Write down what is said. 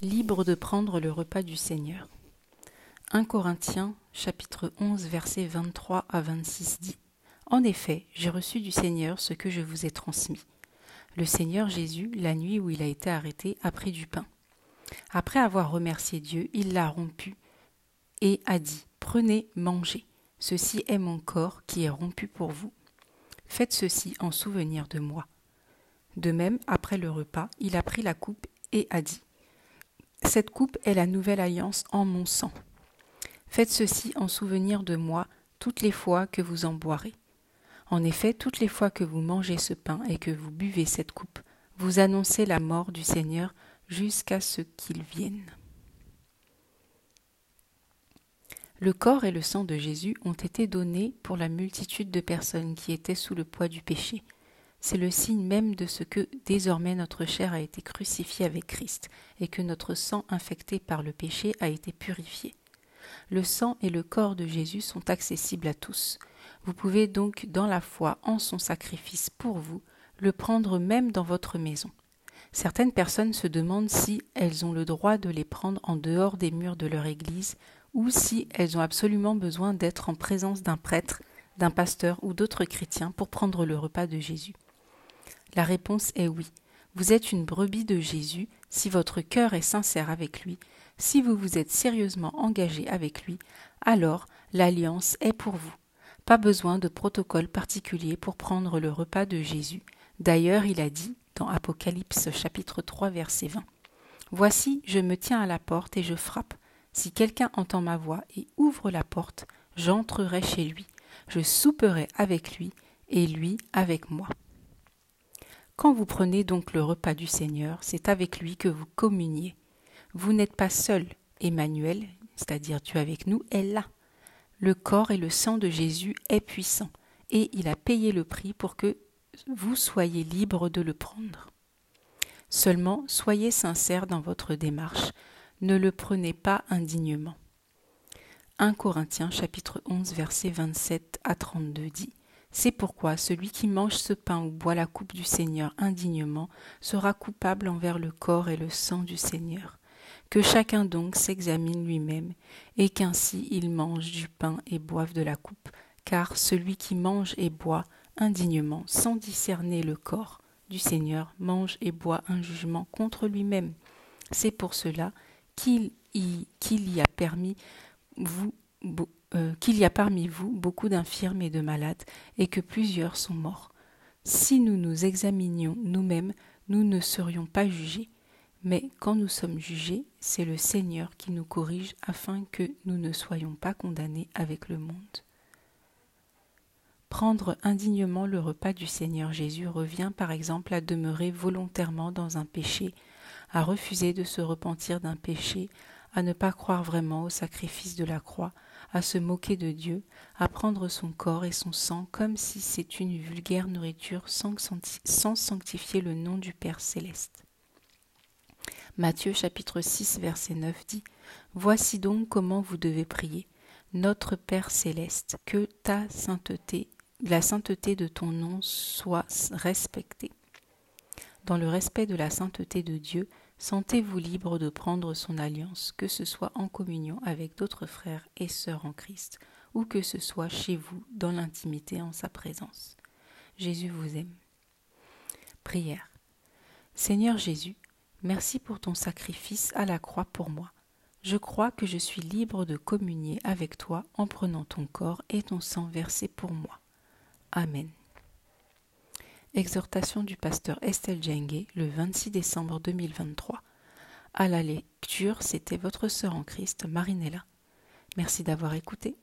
libre de prendre le repas du Seigneur. 1 Corinthiens chapitre 11 versets 23 à 26 dit En effet, j'ai reçu du Seigneur ce que je vous ai transmis. Le Seigneur Jésus, la nuit où il a été arrêté, a pris du pain. Après avoir remercié Dieu, il l'a rompu et a dit Prenez, mangez. Ceci est mon corps qui est rompu pour vous. Faites ceci en souvenir de moi. De même, après le repas, il a pris la coupe et a dit cette coupe est la nouvelle alliance en mon sang. Faites ceci en souvenir de moi toutes les fois que vous en boirez. En effet, toutes les fois que vous mangez ce pain et que vous buvez cette coupe, vous annoncez la mort du Seigneur jusqu'à ce qu'il vienne. Le corps et le sang de Jésus ont été donnés pour la multitude de personnes qui étaient sous le poids du péché, c'est le signe même de ce que désormais notre chair a été crucifiée avec Christ et que notre sang infecté par le péché a été purifié. Le sang et le corps de Jésus sont accessibles à tous. Vous pouvez donc, dans la foi en son sacrifice pour vous, le prendre même dans votre maison. Certaines personnes se demandent si elles ont le droit de les prendre en dehors des murs de leur église ou si elles ont absolument besoin d'être en présence d'un prêtre, d'un pasteur ou d'autres chrétiens pour prendre le repas de Jésus. La réponse est oui. Vous êtes une brebis de Jésus si votre cœur est sincère avec lui, si vous vous êtes sérieusement engagé avec lui, alors l'alliance est pour vous. Pas besoin de protocole particulier pour prendre le repas de Jésus. D'ailleurs, il a dit dans Apocalypse chapitre 3 verset 20. Voici, je me tiens à la porte et je frappe. Si quelqu'un entend ma voix et ouvre la porte, j'entrerai chez lui, je souperai avec lui et lui avec moi. Quand vous prenez donc le repas du Seigneur, c'est avec lui que vous communiez. Vous n'êtes pas seul. Emmanuel, c'est-à-dire Dieu avec nous, est là. Le corps et le sang de Jésus est puissant, et il a payé le prix pour que vous soyez libre de le prendre. Seulement, soyez sincère dans votre démarche, ne le prenez pas indignement. 1 Corinthiens chapitre 11 versets 27 à 32 dit c'est pourquoi celui qui mange ce pain ou boit la coupe du Seigneur indignement sera coupable envers le corps et le sang du Seigneur. Que chacun donc s'examine lui-même, et qu'ainsi il mange du pain et boive de la coupe, car celui qui mange et boit indignement, sans discerner le corps du Seigneur, mange et boit un jugement contre lui-même. C'est pour cela qu'il y, y a permis vous euh, qu'il y a parmi vous beaucoup d'infirmes et de malades, et que plusieurs sont morts. Si nous nous examinions nous-mêmes, nous ne serions pas jugés. Mais quand nous sommes jugés, c'est le Seigneur qui nous corrige afin que nous ne soyons pas condamnés avec le monde. Prendre indignement le repas du Seigneur Jésus revient par exemple à demeurer volontairement dans un péché, à refuser de se repentir d'un péché, à ne pas croire vraiment au sacrifice de la croix, à se moquer de Dieu, à prendre son corps et son sang comme si c'est une vulgaire nourriture sans, sanctifier le nom du Père céleste. Matthieu chapitre 6 verset 9 dit Voici donc comment vous devez prier. Notre Père céleste, que ta sainteté, la sainteté de ton nom soit respectée. Dans le respect de la sainteté de Dieu, Sentez-vous libre de prendre son alliance, que ce soit en communion avec d'autres frères et sœurs en Christ, ou que ce soit chez vous, dans l'intimité en sa présence. Jésus vous aime. Prière. Seigneur Jésus, merci pour ton sacrifice à la croix pour moi. Je crois que je suis libre de communier avec toi en prenant ton corps et ton sang versé pour moi. Amen. Exhortation du pasteur Estelle Djengue le 26 décembre 2023. À la lecture, c'était votre sœur en Christ, Marinella. Merci d'avoir écouté.